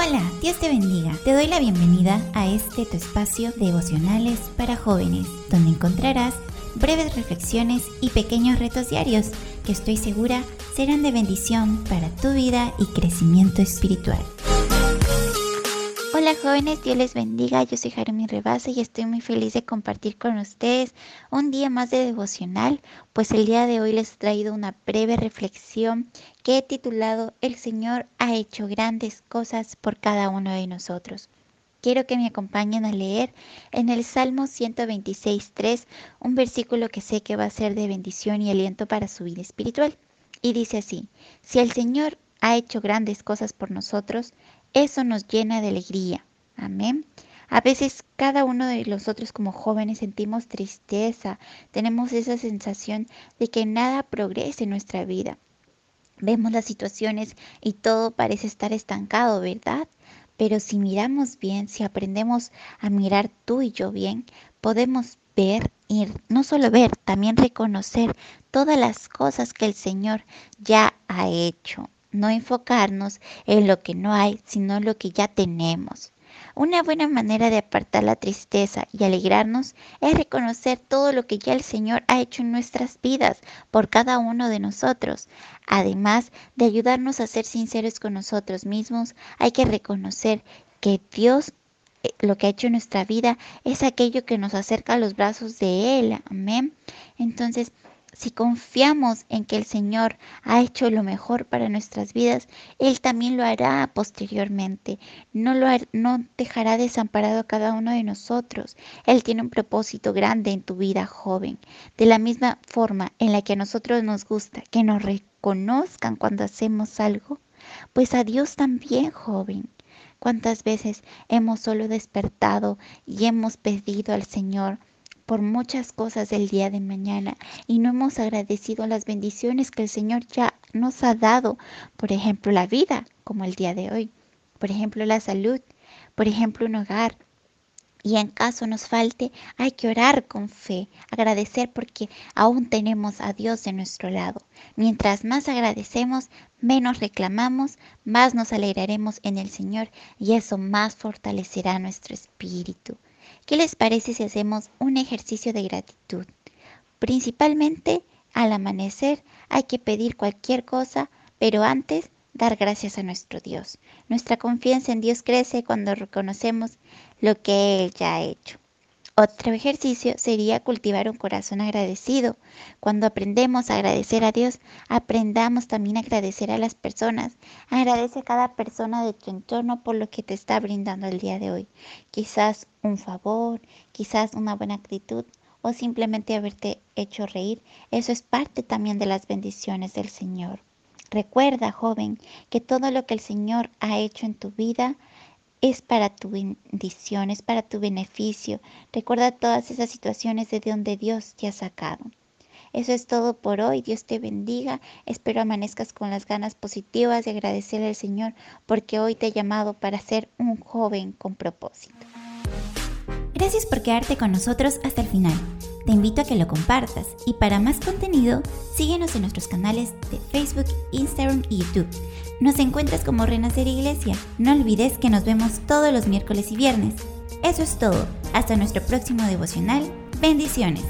Hola, Dios te bendiga. Te doy la bienvenida a este tu espacio devocionales para jóvenes, donde encontrarás breves reflexiones y pequeños retos diarios que estoy segura serán de bendición para tu vida y crecimiento espiritual. Jóvenes, Dios les bendiga. Yo soy Jeremy Rebase y estoy muy feliz de compartir con ustedes un día más de devocional, pues el día de hoy les he traído una breve reflexión que he titulado El Señor ha hecho grandes cosas por cada uno de nosotros. Quiero que me acompañen a leer en el Salmo 126.3, un versículo que sé que va a ser de bendición y aliento para su vida espiritual. Y dice así, si el Señor ha hecho grandes cosas por nosotros, eso nos llena de alegría. Amén. A veces cada uno de nosotros como jóvenes sentimos tristeza, tenemos esa sensación de que nada progrese en nuestra vida. Vemos las situaciones y todo parece estar estancado, ¿verdad? Pero si miramos bien, si aprendemos a mirar tú y yo bien, podemos ver y no solo ver, también reconocer todas las cosas que el Señor ya ha hecho no enfocarnos en lo que no hay, sino en lo que ya tenemos. Una buena manera de apartar la tristeza y alegrarnos es reconocer todo lo que ya el Señor ha hecho en nuestras vidas por cada uno de nosotros. Además de ayudarnos a ser sinceros con nosotros mismos, hay que reconocer que Dios eh, lo que ha hecho en nuestra vida es aquello que nos acerca a los brazos de Él. Amén. Entonces, si confiamos en que el Señor ha hecho lo mejor para nuestras vidas, Él también lo hará posteriormente. No, lo no dejará desamparado a cada uno de nosotros. Él tiene un propósito grande en tu vida, joven. De la misma forma en la que a nosotros nos gusta que nos reconozcan cuando hacemos algo, pues a Dios también, joven. ¿Cuántas veces hemos solo despertado y hemos pedido al Señor por muchas cosas del día de mañana y no hemos agradecido las bendiciones que el Señor ya nos ha dado, por ejemplo la vida, como el día de hoy, por ejemplo la salud, por ejemplo un hogar. Y en caso nos falte, hay que orar con fe, agradecer porque aún tenemos a Dios de nuestro lado. Mientras más agradecemos, menos reclamamos, más nos alegraremos en el Señor y eso más fortalecerá nuestro espíritu. ¿Qué les parece si hacemos un ejercicio de gratitud? Principalmente al amanecer hay que pedir cualquier cosa, pero antes dar gracias a nuestro Dios. Nuestra confianza en Dios crece cuando reconocemos lo que Él ya ha hecho. Otro ejercicio sería cultivar un corazón agradecido. Cuando aprendemos a agradecer a Dios, aprendamos también a agradecer a las personas. Agradece a cada persona de tu entorno por lo que te está brindando el día de hoy. Quizás un favor, quizás una buena actitud o simplemente haberte hecho reír. Eso es parte también de las bendiciones del Señor. Recuerda, joven, que todo lo que el Señor ha hecho en tu vida es para tu bendición, es para tu beneficio. Recuerda todas esas situaciones de donde Dios te ha sacado. Eso es todo por hoy. Dios te bendiga. Espero amanezcas con las ganas positivas de agradecerle al Señor porque hoy te ha llamado para ser un joven con propósito. Gracias por quedarte con nosotros hasta el final. Te invito a que lo compartas y para más contenido, síguenos en nuestros canales de Facebook, Instagram y YouTube. Nos encuentras como Renacer Iglesia. No olvides que nos vemos todos los miércoles y viernes. Eso es todo. Hasta nuestro próximo devocional. Bendiciones.